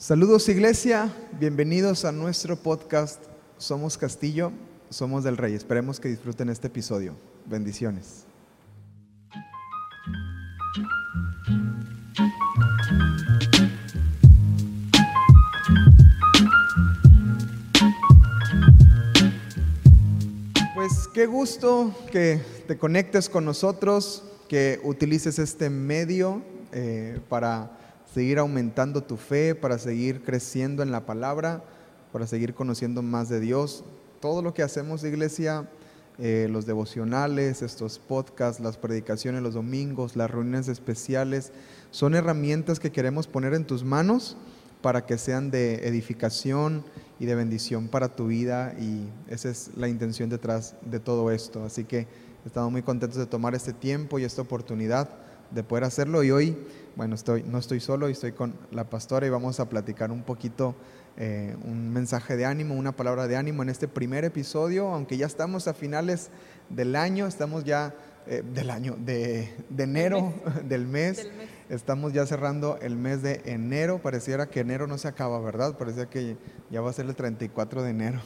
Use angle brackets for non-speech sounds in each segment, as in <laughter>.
Saludos iglesia, bienvenidos a nuestro podcast Somos Castillo, Somos del Rey. Esperemos que disfruten este episodio. Bendiciones. Pues qué gusto que te conectes con nosotros, que utilices este medio eh, para seguir aumentando tu fe, para seguir creciendo en la palabra, para seguir conociendo más de Dios. Todo lo que hacemos, iglesia, eh, los devocionales, estos podcasts, las predicaciones los domingos, las reuniones especiales, son herramientas que queremos poner en tus manos para que sean de edificación y de bendición para tu vida y esa es la intención detrás de todo esto. Así que estamos muy contentos de tomar este tiempo y esta oportunidad de poder hacerlo y hoy, bueno, estoy, no estoy solo, estoy con la pastora y vamos a platicar un poquito, eh, un mensaje de ánimo, una palabra de ánimo en este primer episodio, aunque ya estamos a finales del año, estamos ya eh, del año, de, enero, <laughs> del mes. Estamos ya cerrando el mes de enero. Pareciera que enero no se acaba, ¿verdad? Parecía que ya va a ser el 34 de enero.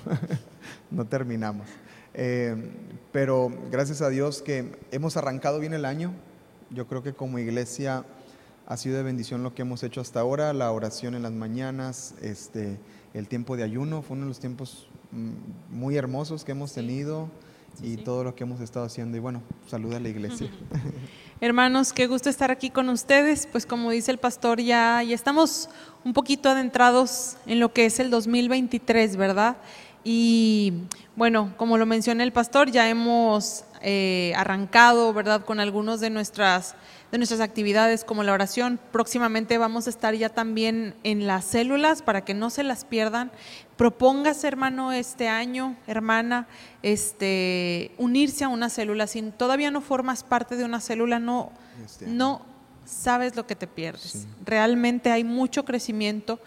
<laughs> no terminamos. Eh, pero gracias a Dios que hemos arrancado bien el año. Yo creo que como iglesia ha sido de bendición lo que hemos hecho hasta ahora, la oración en las mañanas, este, el tiempo de ayuno, fue uno de los tiempos mm, muy hermosos que hemos tenido y todo lo que hemos estado haciendo. Y bueno, saluda a la iglesia. <laughs> Hermanos, qué gusto estar aquí con ustedes. Pues como dice el pastor, ya, ya estamos un poquito adentrados en lo que es el 2023, ¿verdad? Y bueno, como lo menciona el pastor, ya hemos eh, arrancado, ¿verdad?, con algunos de nuestras, de nuestras actividades como la oración. Próximamente vamos a estar ya también en las células para que no se las pierdan. Propóngase, hermano, este año, hermana, este, unirse a una célula. Si todavía no formas parte de una célula, no, este no sabes lo que te pierdes. Realmente hay mucho crecimiento.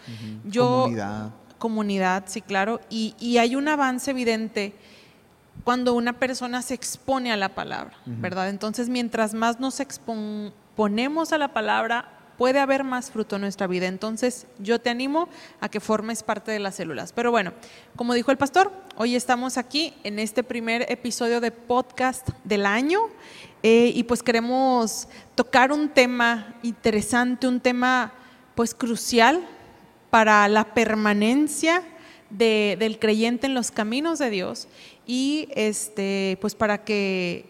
Yo, comunidad. Comunidad, sí, claro. Y, y hay un avance evidente cuando una persona se expone a la palabra, ¿verdad? Entonces, mientras más nos exponemos a la palabra, puede haber más fruto en nuestra vida. Entonces, yo te animo a que formes parte de las células. Pero bueno, como dijo el pastor, hoy estamos aquí en este primer episodio de podcast del año eh, y pues queremos tocar un tema interesante, un tema pues crucial para la permanencia del creyente en los caminos de Dios y este, pues para que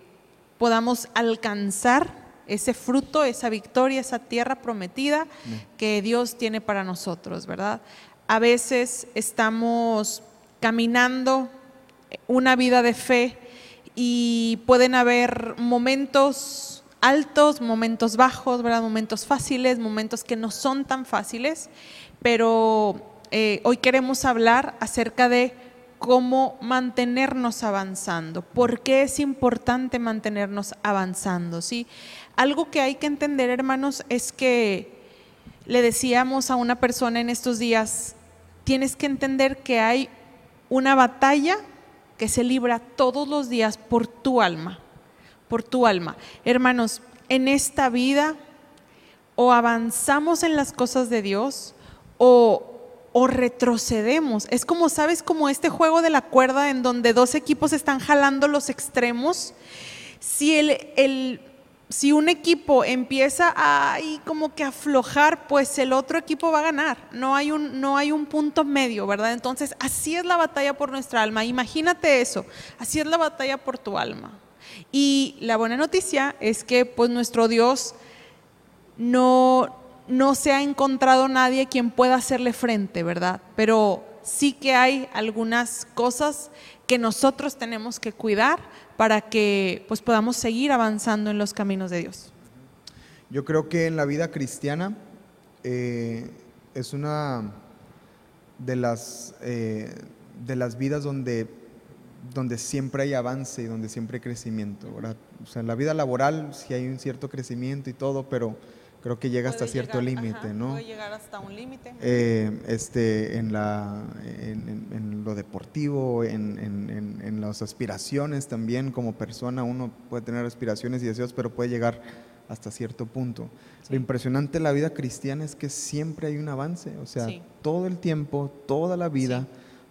podamos alcanzar ese fruto, esa victoria, esa tierra prometida que Dios tiene para nosotros, ¿verdad? A veces estamos caminando una vida de fe y pueden haber momentos altos, momentos bajos, ¿verdad? Momentos fáciles, momentos que no son tan fáciles, pero eh, hoy queremos hablar acerca de cómo mantenernos avanzando. ¿Por qué es importante mantenernos avanzando? ¿sí? Algo que hay que entender, hermanos, es que le decíamos a una persona en estos días, tienes que entender que hay una batalla que se libra todos los días por tu alma, por tu alma. Hermanos, en esta vida o avanzamos en las cosas de Dios o o retrocedemos. Es como, ¿sabes? Como este juego de la cuerda en donde dos equipos están jalando los extremos. Si, el, si un equipo empieza a como que aflojar, pues el otro equipo va a ganar. No hay, un, no hay un punto medio, ¿verdad? Entonces, así es la batalla por nuestra alma. Imagínate eso. Así es la batalla por tu alma. Y la buena noticia es que pues nuestro Dios no, no se ha encontrado nadie quien pueda hacerle frente, ¿verdad? Pero sí que hay algunas cosas que nosotros tenemos que cuidar para que pues podamos seguir avanzando en los caminos de Dios. Yo creo que en la vida cristiana eh, es una de las, eh, de las vidas donde, donde siempre hay avance y donde siempre hay crecimiento. ¿verdad? O sea, en la vida laboral sí hay un cierto crecimiento y todo, pero creo que llega hasta Puede cierto límite, ¿no? Puede llegar hasta un límite. Eh, este, en, la, en, en- en lo deportivo, en, en- las aspiraciones también como persona, uno puede tener aspiraciones y deseos, pero puede llegar hasta cierto punto. Sí. Lo impresionante de la vida cristiana es que siempre hay un avance, o sea, Sí. todo el tiempo, toda la vida Sí.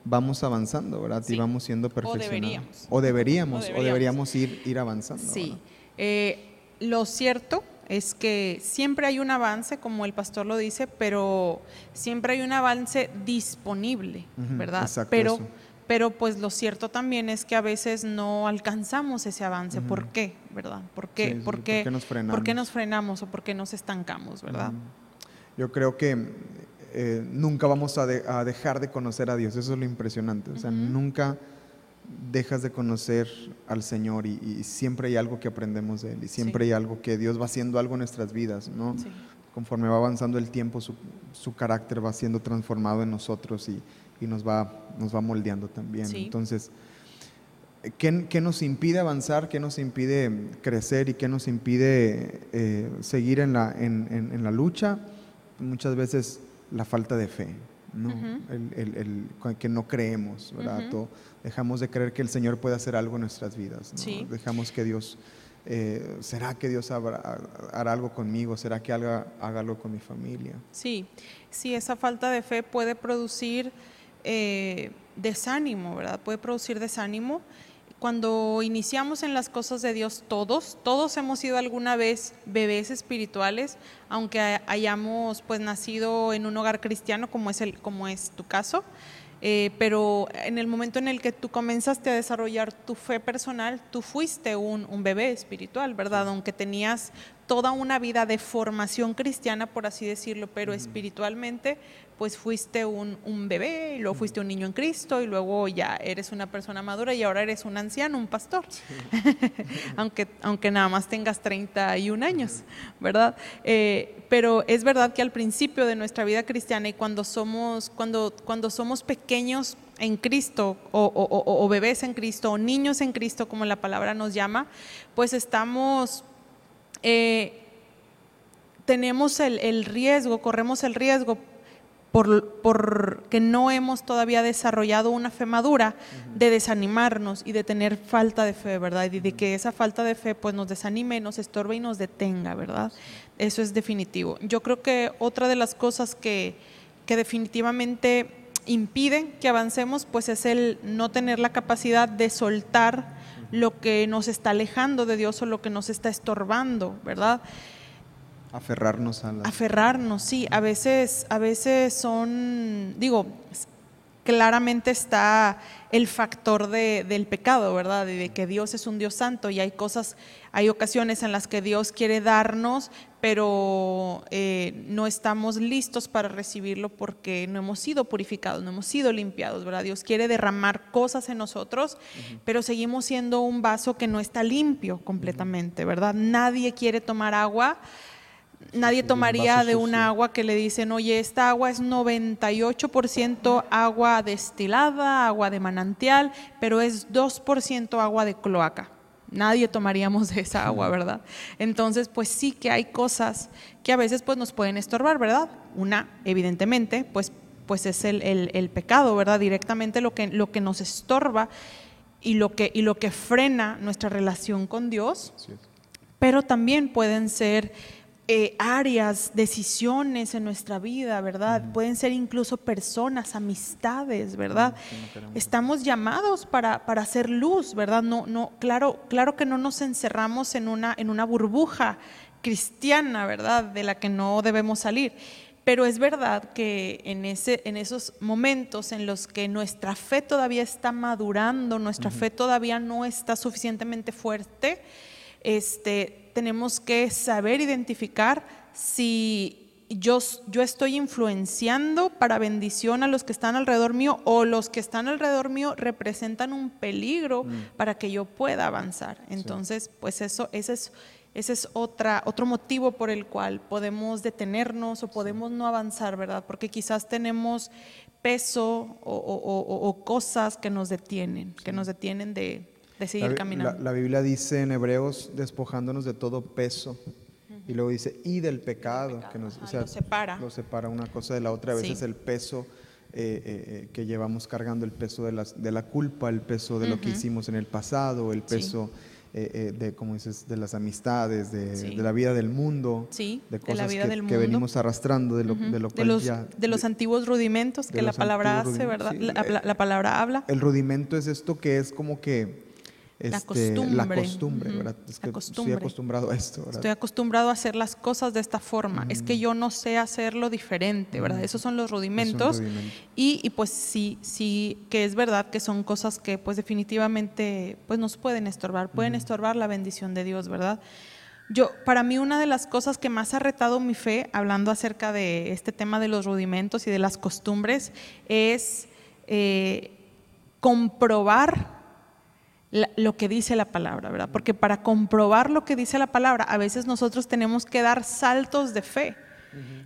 vamos avanzando, ¿verdad? Y Sí. vamos siendo perfeccionados. deberíamos. O deberíamos, O o deberíamos. deberíamos ir, ir avanzando. Sí. Eh, lo cierto es que siempre hay un avance, como el pastor lo dice, pero siempre hay un avance disponible, ¿verdad? exacto, pero, eso. pero pues lo cierto también es que a veces no alcanzamos ese avance. ¿Por qué? ¿Verdad? ¿Por qué? Sí, sí, ¿Por qué, ¿por qué nos frenamos? ¿Por qué nos frenamos o por qué nos estancamos, verdad? Yo creo que eh, nunca vamos a, de- a dejar de conocer a Dios, eso es lo impresionante. O sea, nunca dejas de conocer al Señor y, y siempre hay algo que aprendemos de Él y siempre Sí. hay algo que Dios va haciendo algo en nuestras vidas, ¿no? Sí. Conforme va avanzando el tiempo, su, su carácter va siendo transformado en nosotros y, y nos, va, nos va moldeando también. Sí. Entonces, ¿qué, qué nos impide avanzar? ¿Qué nos impide crecer y qué nos impide eh, seguir en la, en, en- en la lucha? Muchas veces la falta de fe, ¿no? El, el- el- que no creemos, ¿verdad? Todo- dejamos de creer que el Señor puede hacer algo en nuestras vidas. ¿no? Sí. Dejamos que Dios, eh, ¿será que Dios habrá- hará algo conmigo? ¿Será que haga, haga algo con mi familia? Sí, sí, esa falta de fe puede producir eh, desánimo, ¿verdad? Puede producir desánimo. Cuando iniciamos en las cosas de Dios, todos, todos hemos sido alguna vez bebés espirituales, aunque hay- hayamos pues nacido en un hogar cristiano, como es el, como es tu caso. Eh, pero en el momento en el que tú comenzaste a desarrollar tu fe personal, tú fuiste un, un bebé espiritual, ¿verdad? Aunque tenías toda una vida de formación cristiana, por así decirlo, pero espiritualmente, pues fuiste un, un bebé, y luego fuiste un niño en Cristo, y luego ya eres una persona madura y ahora eres un anciano, un pastor, <laughs> aunque, aunque nada más tengas 31 años, ¿verdad? Eh, pero es verdad que al principio de nuestra vida cristiana y cuando somos, cuando, cuando somos pequeños en Cristo o, o- o- o bebés en Cristo o niños en Cristo, como la palabra nos llama, pues estamos eh, tenemos el, el riesgo, corremos el riesgo por, por que no hemos todavía desarrollado una fe madura de desanimarnos y de tener falta de fe, ¿verdad? Y de que esa falta de fe pues nos desanime, nos estorbe y nos detenga, ¿verdad? Eso es definitivo. Yo creo que otra de las cosas que, que definitivamente impiden que avancemos pues es el no tener la capacidad de soltar lo que nos está alejando de Dios o lo que nos está estorbando, ¿verdad? Aferrarnos a la... Aferrarnos, sí, a veces, a veces son, digo, claramente está el factor de- del pecado, ¿verdad? De que Dios es un Dios santo y hay cosas, hay ocasiones en las que Dios quiere darnos, pero eh, no estamos listos para recibirlo porque no hemos sido purificados, no hemos sido limpiados, ¿verdad? Dios quiere derramar cosas en nosotros, pero seguimos siendo un vaso que no está limpio completamente, ¿verdad? Nadie quiere tomar agua Nadie tomaría de una agua que le dicen, oye, esta agua es 98% agua destilada, agua de manantial, pero es 2% agua de cloaca. Nadie tomaríamos de esa agua, <laughs> ¿verdad? Entonces, pues sí que hay cosas que a veces pues nos pueden estorbar, ¿verdad? Una, evidentemente, pues, pues es el, el- el pecado, ¿verdad? Directamente lo que, lo que nos estorba y lo que, y lo que frena nuestra relación con Dios pero también pueden ser eh, áreas, decisiones en nuestra vida, ¿verdad? Pueden ser incluso personas, amistades, ¿verdad? Estamos llamados para, para hacer luz, ¿verdad? No, no, claro, claro que no nos encerramos en una, en una burbuja cristiana, ¿verdad? De la que no debemos salir. Pero es verdad que en, ese, en esos momentos en los que nuestra fe todavía está madurando, nuestra fe todavía no está suficientemente fuerte, este, tenemos que saber identificar si yo, yo estoy influenciando para bendición a los que están alrededor mío o los que están alrededor mío representan un peligro para que yo pueda avanzar. Entonces, pues eso, ese es, ese es otra, otro motivo por el cual podemos detenernos o podemos no avanzar, ¿verdad? Porque quizás tenemos peso o, o- o- o cosas que nos detienen, que nos detienen de, de seguir La, caminando. la- la Biblia dice en Hebreos, despojándonos de todo peso Y luego dice, y del pecado, pecado, que nos, ajá, lo separa. Lo separa una cosa de la otra. A Sí. veces el peso eh, eh, eh, que llevamos cargando, el peso de, las, de la culpa, el peso de lo que hicimos en el pasado, el Sí. peso eh, eh, de, como dices, de las amistades, de, Sí. de la vida del mundo. Sí, de de cosas la vida que, del que mundo. venimos arrastrando, de lo, Ujú. de lo de cual los, ya... de los antiguos rudimentos de que la palabra hace, ¿verdad? sí, La, eh, la- la palabra habla. El rudimento es esto que es como que... La este, La costumbre. costumbre, Ujú. ¿verdad? Es La que estoy costumbre. acostumbrado a esto, ¿verdad? Estoy acostumbrado a hacer las cosas de esta forma. Es que yo no sé hacerlo diferente, ¿verdad? Ujú. Esos son los rudimentos. rudimento. Y, y pues sí, sí, que es verdad que son cosas que pues definitivamente pues nos pueden estorbar, pueden estorbar la bendición de Dios, ¿verdad? Yo, para mí una de las cosas que más ha retado mi fe, hablando acerca de este tema de los rudimentos y de las costumbres, es eh, comprobar la- lo que dice la palabra, ¿verdad? Porque para comprobar lo que dice la palabra, a veces nosotros tenemos que dar saltos de fe.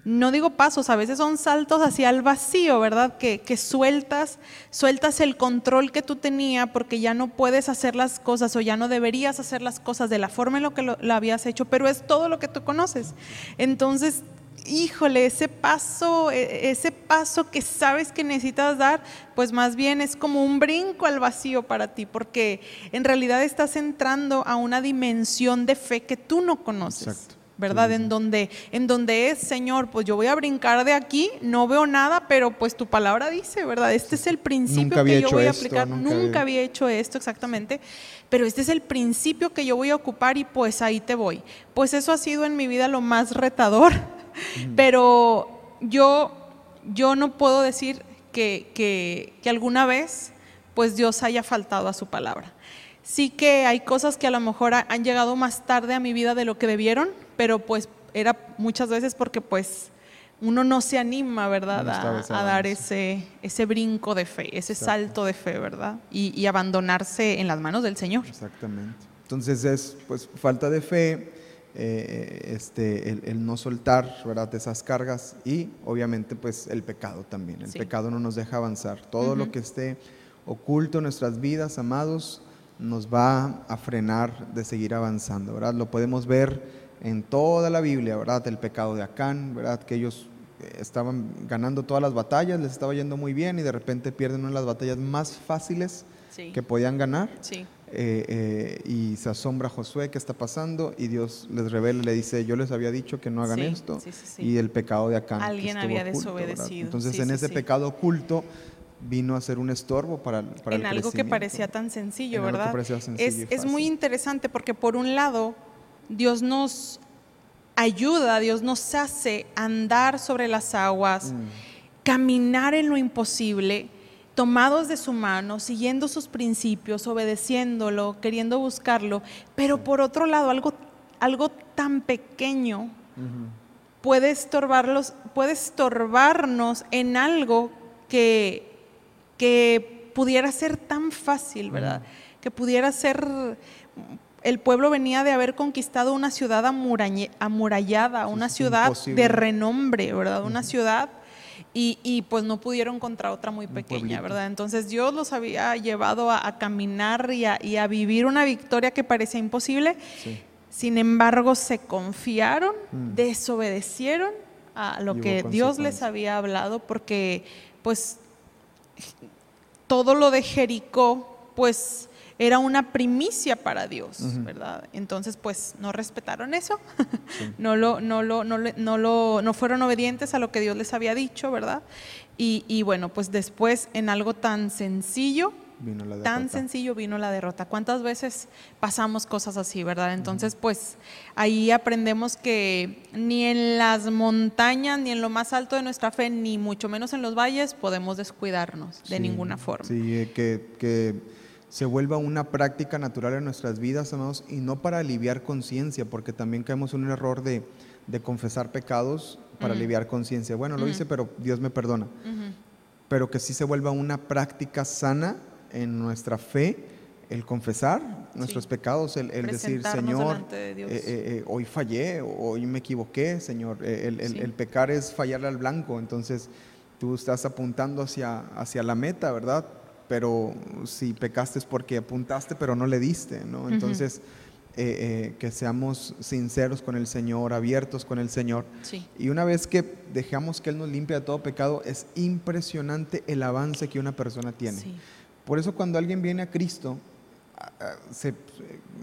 No digo pasos, a veces son saltos hacia el vacío, ¿verdad? Que, que sueltas, sueltas el control que tú tenías porque ya no puedes hacer las cosas o ya no deberías hacer las cosas de la forma en lo que lo, lo habías hecho, pero es todo lo que tú conoces. Entonces, híjole, ese paso, e- ese paso que sabes que necesitas dar, pues más bien es como un brinco al vacío para ti, porque en realidad estás entrando a una dimensión de fe que tú no conoces. Exacto. ¿Verdad? Sí, sí, En donde, en donde es, Señor, pues yo voy a brincar de aquí, no veo nada, pero pues tu palabra dice, ¿verdad? Este es el principio Nunca había que yo hecho voy a esto, aplicar. nunca Nunca, había- había hecho esto exactamente, pero este es el principio que yo voy a ocupar y pues ahí te voy. Pues eso ha sido en mi vida lo más retador, pero yo, yo no puedo decir que, que, que alguna vez pues Dios haya faltado a su palabra. Sí que hay cosas que a lo mejor ha- han llegado más tarde a mi vida de lo que debieron, pero pues era muchas veces porque pues uno no se anima, ¿verdad? A, a dar ese, ese brinco de fe, ese Exacto. salto de fe, ¿verdad? Y, y abandonarse en las manos del Señor. Exactamente. Entonces es pues falta de fe, eh, este, el, el no soltar ¿verdad? esas cargas y obviamente pues el pecado también. El Sí. pecado no nos deja avanzar. Todo lo que esté oculto en nuestras vidas, amados, nos va a frenar de seguir avanzando. ¿verdad? Lo podemos ver en toda la Biblia, ¿verdad? El pecado de Acán, ¿verdad? Que ellos eh, estaban ganando todas las batallas, les estaba yendo muy bien y de repente pierden una de las batallas más fáciles Sí. que podían ganar. Sí. Eh, eh, y se asombra Josué qué está pasando y Dios les revela, le dice, yo les había dicho que no hagan Sí, esto sí, sí, sí. y el pecado de Acán. Alguien había oculto, ¿verdad? desobedecido, Entonces en ese pecado oculto vino a ser un estorbo para, para en el algo que parecía tan sencillo, En ¿verdad? sencillo es, es muy interesante porque por un lado Dios nos ayuda, Dios nos hace andar sobre las aguas, Mm, caminar en lo imposible, tomados de su mano, siguiendo sus principios, obedeciéndolo, queriendo buscarlo, pero por otro lado algo, algo tan pequeño puede estorbarlos, puede estorbarnos en algo que, que pudiera ser tan fácil, ¿verdad? Que pudiera ser el pueblo venía de haber conquistado una ciudad amurallada, una ciudad de renombre, ¿verdad? Una ciudad y, y, pues no pudieron contra otra muy pequeña. ¿verdad? Entonces Dios los había llevado a, a caminar y a, y a vivir una victoria que parecía imposible. Sí. Sin embargo, se confiaron, Mm. desobedecieron a lo Y que Dios les había hablado, porque pues todo lo de Jericó, pues era una primicia para Dios, Ujú. ¿verdad? Entonces, pues no respetaron eso, <laughs> Sí. no lo, no lo, no le- no lo, no fueron obedientes a lo que Dios les había dicho, ¿verdad? Y, y bueno, pues después en algo tan sencillo, Vino la tan sencillo vino la derrota. ¿Cuántas veces pasamos cosas así, verdad? Entonces, pues ahí aprendemos que ni en las montañas, ni en lo más alto de nuestra fe, ni mucho menos en los valles, podemos descuidarnos de Sí, ninguna forma. Sí, eh, que, que se vuelva una práctica natural en nuestras vidas, amados, y no para aliviar conciencia, porque también caemos en un error de, de confesar pecados para aliviar conciencia. Bueno, lo hice, pero Dios me perdona. Pero que sí se vuelva una práctica sana en nuestra fe, el confesar nuestros Sí. pecados, el, el decir, Señor, de eh, eh, eh, hoy fallé, hoy me equivoqué, Señor. El, el- Sí. el pecar es fallarle al blanco, entonces tú estás apuntando hacia, hacia la meta, ¿verdad? Pero si pecaste es porque apuntaste, pero no le diste, ¿no? Entonces, eh, eh, que seamos sinceros con el Señor, abiertos con el Señor. Sí. Y una vez que dejamos que Él nos limpie de todo pecado, es impresionante el avance que una persona tiene. Sí. Por eso cuando alguien viene a Cristo, se,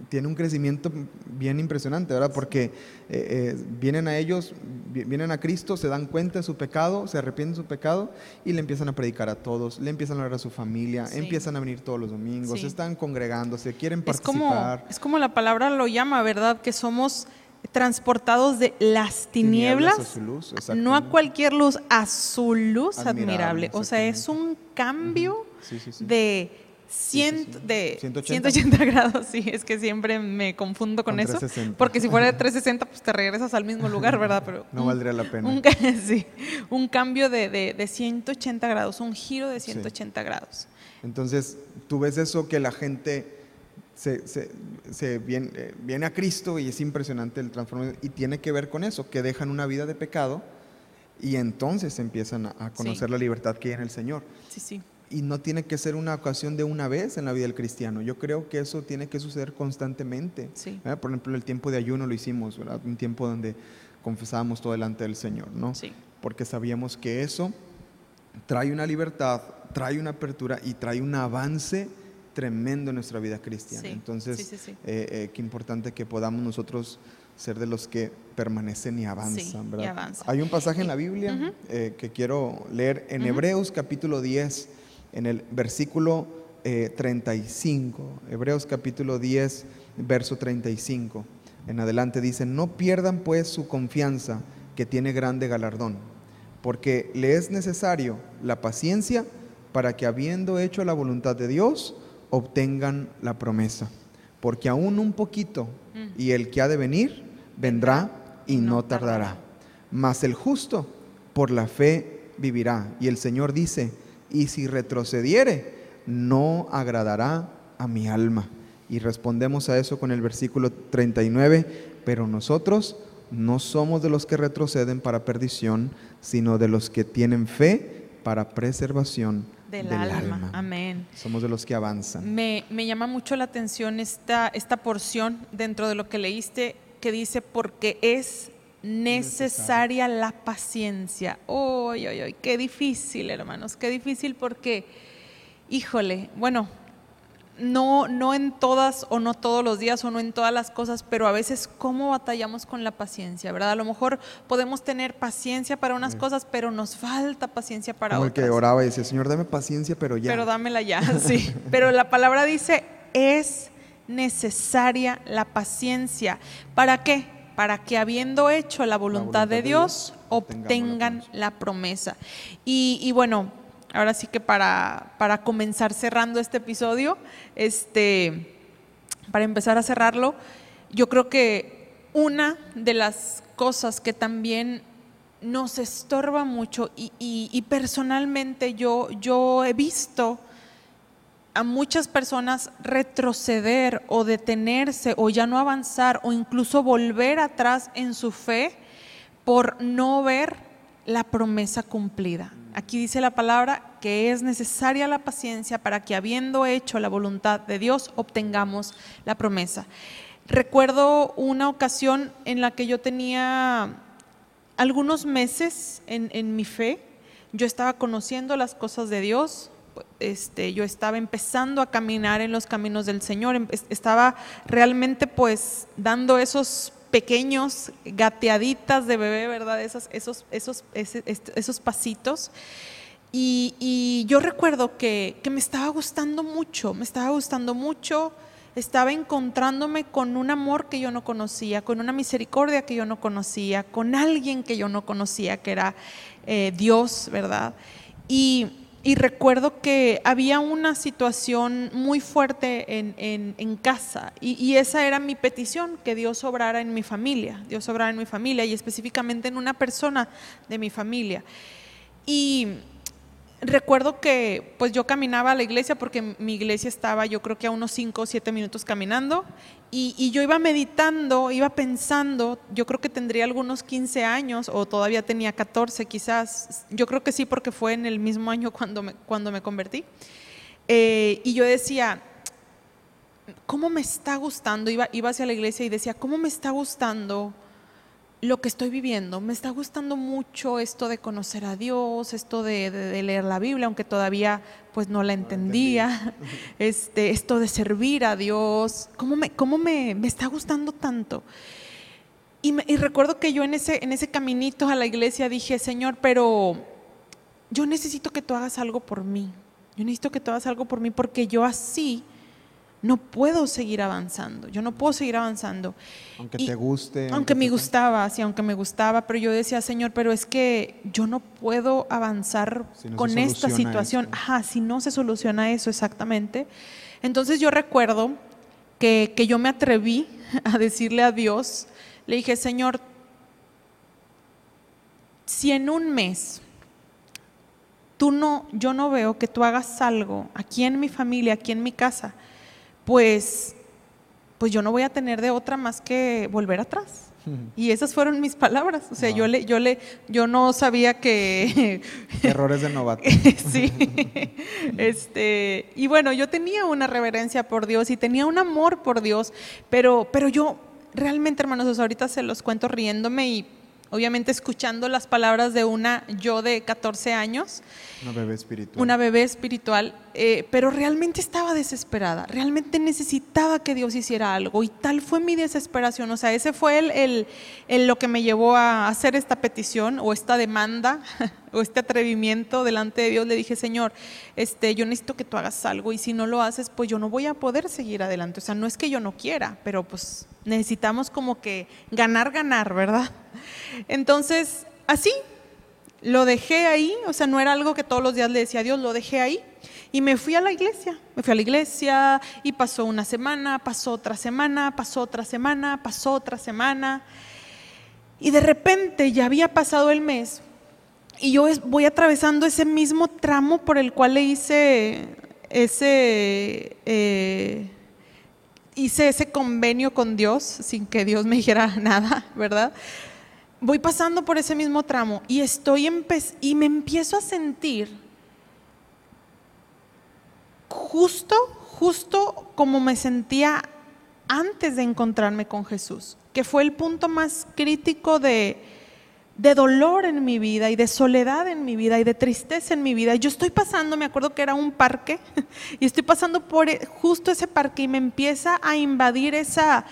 tiene un crecimiento bien impresionante, ¿verdad? Porque eh, eh, vienen a ellos, vi- vienen a Cristo, se dan cuenta de su pecado, se arrepienten de su pecado y le empiezan a predicar a todos, le empiezan a hablar a su familia, Sí. empiezan a venir todos los domingos, Sí. están congregándose, quieren Es como, participar. es como la palabra lo llama, ¿verdad? Que somos transportados de las tinieblas, a su luz, no a cualquier luz, a su luz Admirable, admirable. O sea, es un cambio sí. de, sí, cien- sí. de 180. 180 grados. Sí, es que siempre me confundo con, Con eso. 360. Porque si fuera de <laughs> 360, pues te regresas al mismo lugar, ¿verdad? Pero No un- valdría la pena. Un, <laughs> sí, un cambio de, de, de 180 grados, un giro de 180 grados. Entonces, tú ves eso que la gente se, se- se viene, eh, viene a Cristo y es impresionante el transformación y tiene que ver con eso, que dejan una vida de pecado y entonces empiezan a, a conocer Sí. la libertad que hay en el Señor. Sí, sí. Y no tiene que ser una ocasión de una vez en la vida del cristiano. Yo creo que eso tiene que suceder constantemente. Sí. ¿verdad? Por ejemplo, el tiempo de ayuno lo hicimos, ¿verdad? un tiempo donde confesábamos todo delante del Señor, ¿no? Sí. Porque sabíamos que eso trae una libertad, trae una apertura y trae un avance tremendo en nuestra vida cristiana. Sí, Entonces, eh, eh, qué importante que podamos nosotros ser de los que permanecen y avanzan, Sí, y ¿verdad? avanzan. Hay un pasaje en la Biblia Ujú. eh, que quiero leer en Hebreos capítulo 10, en el versículo eh, 35. Hebreos capítulo 10, verso 35. En adelante dice, no pierdan pues su confianza que tiene grande galardón, porque le es necesario la paciencia para que habiendo hecho la voluntad de Dios, obtengan la promesa. Porque aún un poquito, Mm. y el que ha de venir, vendrá y no tardará. Mas el justo por la fe vivirá. Y el Señor dice, y si retrocediere, no agradará a mi alma. Y respondemos a eso con el versículo 39, pero nosotros no somos de los que retroceden para perdición, sino de los que tienen fe para preservación Del, del, alma. alma. Amén. Somos de los que avanzan. Me, me llama mucho la atención esta, esta porción dentro de lo que leíste que dice, porque es necesaria la paciencia. ¡Uy, uy, uy! Qué difícil, hermanos, qué difícil porque, híjole, bueno, no, no en todas o no todos los días o no en todas las cosas, pero a veces cómo batallamos con la paciencia, ¿verdad? A lo mejor podemos tener paciencia para unas cosas, pero nos falta paciencia para Como el otras. que oraba y decía, Señor, dame paciencia, pero ya. Pero dámela ya, <laughs> sí. Pero la palabra dice, es necesaria la paciencia. ¿Para qué? Para que habiendo hecho la voluntad, de Dios, obtengan la promesa. Y, y bueno, ahora sí que para, para comenzar cerrando este episodio, este, para empezar a cerrarlo, yo creo que una de las cosas que también nos estorba mucho y, y- y personalmente yo, yo he visto a muchas personas retroceder o detenerse o ya no avanzar o incluso volver atrás en su fe por no ver la promesa cumplida. Aquí dice la palabra que es necesaria la paciencia para que habiendo hecho la voluntad de Dios obtengamos la promesa. Recuerdo una ocasión en la que yo tenía algunos meses en, en mi fe, yo estaba conociendo las cosas de Dios, este, yo estaba empezando a caminar en los caminos del Señor, em- es- estaba realmente pues dando esos pequeños gateaditas de bebé, ¿verdad? Esos, esos, esos, esos pasitos. Y, y yo recuerdo que, que me estaba gustando mucho, me estaba gustando mucho, estaba encontrándome con un amor que yo no conocía, con una misericordia que yo no conocía, con alguien que yo no conocía, que era eh, Dios, ¿verdad? Y, y recuerdo que había una situación muy fuerte en, en- casa y, y esa era mi petición, que Dios obrara en mi familia, Dios obrara en mi familia y específicamente en una persona de mi familia. Y recuerdo que pues yo caminaba a la iglesia porque mi iglesia estaba yo creo que a unos 5 o 7 minutos caminando y, yo iba meditando, iba pensando, yo creo que tendría algunos 15 años o todavía tenía 14 quizás, yo creo que sí porque fue en el mismo año cuando me, cuando me convertí. Eh, y yo decía, ¿cómo me está gustando? Iba, iba hacia la iglesia y decía, ¿cómo me está gustando? Lo que estoy viviendo. Me está gustando mucho esto de conocer a Dios, esto de, leer la Biblia, aunque todavía pues no la entendía. <laughs> este, esto de servir a Dios. ¿Cómo me, cómo me, me está gustando tanto? Y, y, recuerdo que yo en ese, en ese caminito a la iglesia dije, Señor, pero yo necesito que tú hagas algo por mí. Yo necesito que tú hagas algo por mí porque yo así no puedo seguir avanzando, yo no puedo seguir avanzando. Aunque te guste. Aunque, me gustaba, sí, aunque me gustaba, pero yo decía, Señor, pero es que yo no puedo avanzar con esta situación. Ajá, si no se soluciona eso exactamente. Entonces yo recuerdo que, que yo me atreví <laughs> a decirle a Dios, le dije, Señor, si en un mes tú no, yo no veo que tú hagas algo aquí en mi familia, aquí en mi casa, pues, pues yo no voy a tener de otra más que volver atrás. Y esas fueron mis palabras. O sea, yo le, yo le, yo no sabía que. <laughs> Errores de novato. <laughs> sí. este, y bueno, yo tenía una reverencia por Dios y tenía un amor por Dios, pero, pero yo realmente, hermanos, ahorita se los cuento riéndome y obviamente escuchando las palabras de una yo de 14 años. Una bebé espiritual. Una bebé espiritual, eh, pero realmente estaba desesperada, realmente necesitaba que Dios hiciera algo y tal fue mi desesperación, o sea, ese fue el, el, lo que me llevó a hacer esta petición o esta demanda <laughs> o este atrevimiento delante de Dios. Le dije, Señor, este, yo necesito que tú hagas algo y si no lo haces, pues yo no voy a poder seguir adelante. O sea, no es que yo no quiera, pero pues necesitamos como que ganar, ganar, ¿verdad? Entonces, así lo dejé ahí, o sea, no era algo que todos los días le decía a Dios, lo dejé ahí y me fui a la iglesia. Me fui a la iglesia y pasó una semana, pasó otra semana, pasó otra semana, pasó otra semana. Y de repente ya había pasado el mes y yo voy atravesando ese mismo tramo por el cual le hice ese, eh, hice ese convenio con Dios sin que Dios me dijera <laughs> nada, ¿verdad? voy pasando por ese mismo tramo y estoy y me empiezo a sentir justo, justo como me sentía antes de encontrarme con Jesús, que fue el punto más crítico de, de dolor en mi vida y de soledad en mi vida y de tristeza en mi vida. Yo estoy pasando, me acuerdo que era un parque, <laughs> y estoy pasando por e, justo ese parque y me empieza a invadir esa,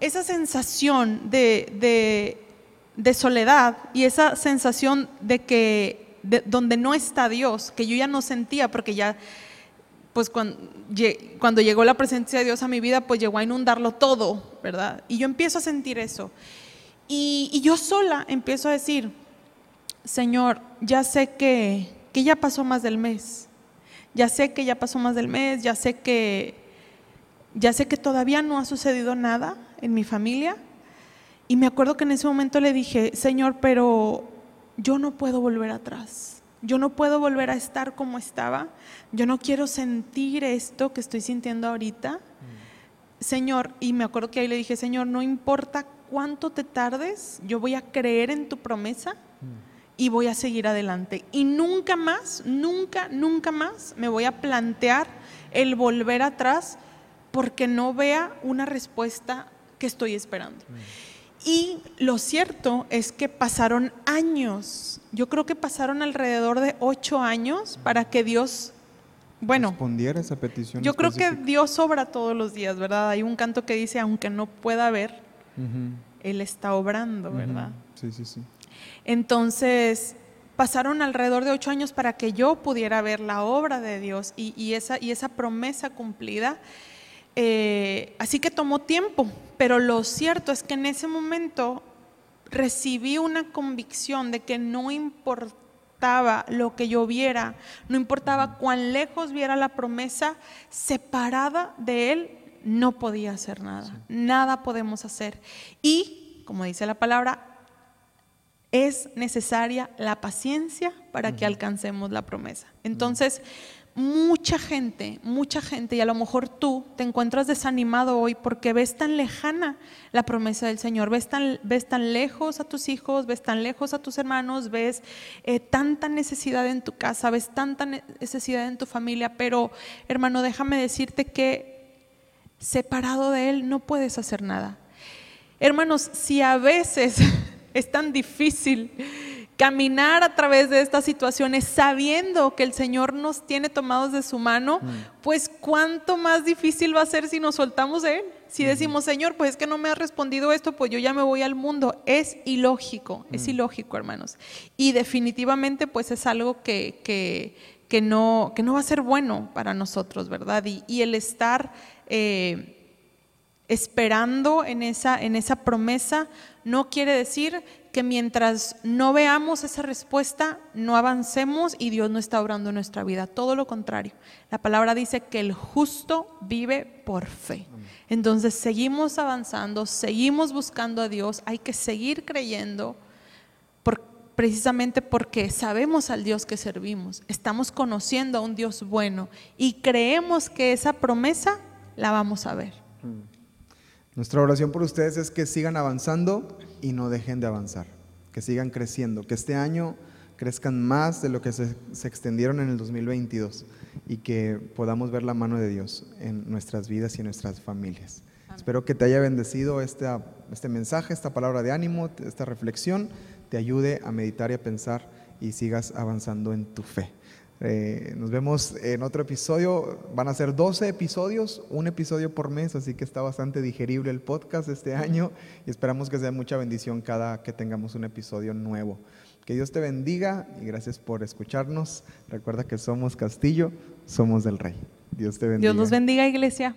esa sensación de de soledad y esa sensación de que donde no está Dios, que yo ya no sentía porque ya, pues cuando, cuando llegó la presencia de Dios a mi vida, pues llegó a inundarlo todo, ¿verdad? Y yo empiezo a sentir eso. Y, y yo sola empiezo a decir, Señor, ya sé que, que ya pasó más del mes, ya sé que ya pasó más del mes, ya sé que, ya sé que todavía no ha sucedido nada en mi familia, y me acuerdo que en ese momento le dije, Señor, pero yo no puedo volver atrás. Yo no puedo volver a estar como estaba. Yo no quiero sentir esto que estoy sintiendo ahorita. Mm. Señor, y me acuerdo que ahí le dije, Señor, no importa cuánto te tardes, yo voy a creer en tu promesa mm. y voy a seguir adelante. Y nunca más, nunca, nunca más me voy a plantear el volver atrás porque no vea una respuesta que estoy esperando. Mm. Y lo cierto es que pasaron años, yo creo que pasaron alrededor de ocho años para que Dios, bueno, respondiera esa petición. Yo creo que Dios obra todos los días, ¿verdad? Hay un canto que dice, aunque no pueda ver, Él está obrando, ¿verdad? Sí, sí, sí. Entonces, pasaron alrededor de ocho años para que yo pudiera ver la obra de Dios y, esa, y esa promesa cumplida. Eh, así que tomó tiempo, pero lo cierto es que en ese momento recibí una convicción de que no importaba lo que yo viera, no importaba cuán lejos viera la promesa, separada de Él no podía hacer nada, nada podemos hacer. Y, como dice la palabra, es necesaria la paciencia para que alcancemos la promesa. Entonces, mucha gente, mucha gente, y a lo mejor tú te encuentras desanimado hoy porque ves tan lejana la promesa del Señor, ves tan, ves tan lejos a tus hijos, ves tan lejos a tus hermanos, ves eh, tanta necesidad en tu casa, ves tanta necesidad en tu familia, pero hermano, déjame decirte que Separado de Él no puedes hacer nada. Hermanos, si a veces <laughs> es tan difícil caminar a través de estas situaciones sabiendo que el Señor nos tiene tomados de su mano, mm. pues cuánto más difícil va a ser si nos soltamos de Él. Si decimos, Señor, pues es que no me ha respondido esto, pues yo ya me voy al mundo. Es ilógico, es mm. ilógico, hermanos. Y definitivamente, pues es algo que, que, no, que no va a ser bueno para nosotros, ¿verdad? Y, el estar eh, esperando en esa, en esa promesa no quiere decir que mientras no veamos esa respuesta, no avancemos y Dios no está obrando en nuestra vida. Todo lo contrario. La palabra dice que el justo vive por fe. Entonces seguimos avanzando, seguimos buscando a Dios, hay que seguir creyendo precisamente porque sabemos al Dios que servimos, estamos conociendo a un Dios bueno y creemos que esa promesa la vamos a ver. Mm. Nuestra oración por ustedes es que sigan avanzando y no dejen de avanzar, que sigan creciendo, que este año crezcan más de lo que se, extendieron en el 2022 y que podamos ver la mano de Dios en nuestras vidas y en nuestras familias. Espero que te haya bendecido este, este mensaje, esta palabra de ánimo, esta reflexión, te ayude a meditar y a pensar y sigas avanzando en tu fe. Eh, nos vemos en otro episodio. Van a ser 12 episodios, un episodio por mes, así que está bastante digerible el podcast este año y esperamos que sea mucha bendición cada que tengamos un episodio nuevo. Que Dios te bendiga y gracias por escucharnos. Recuerda que somos Castillo, somos del Rey. Dios te bendiga. Dios nos bendiga, iglesia.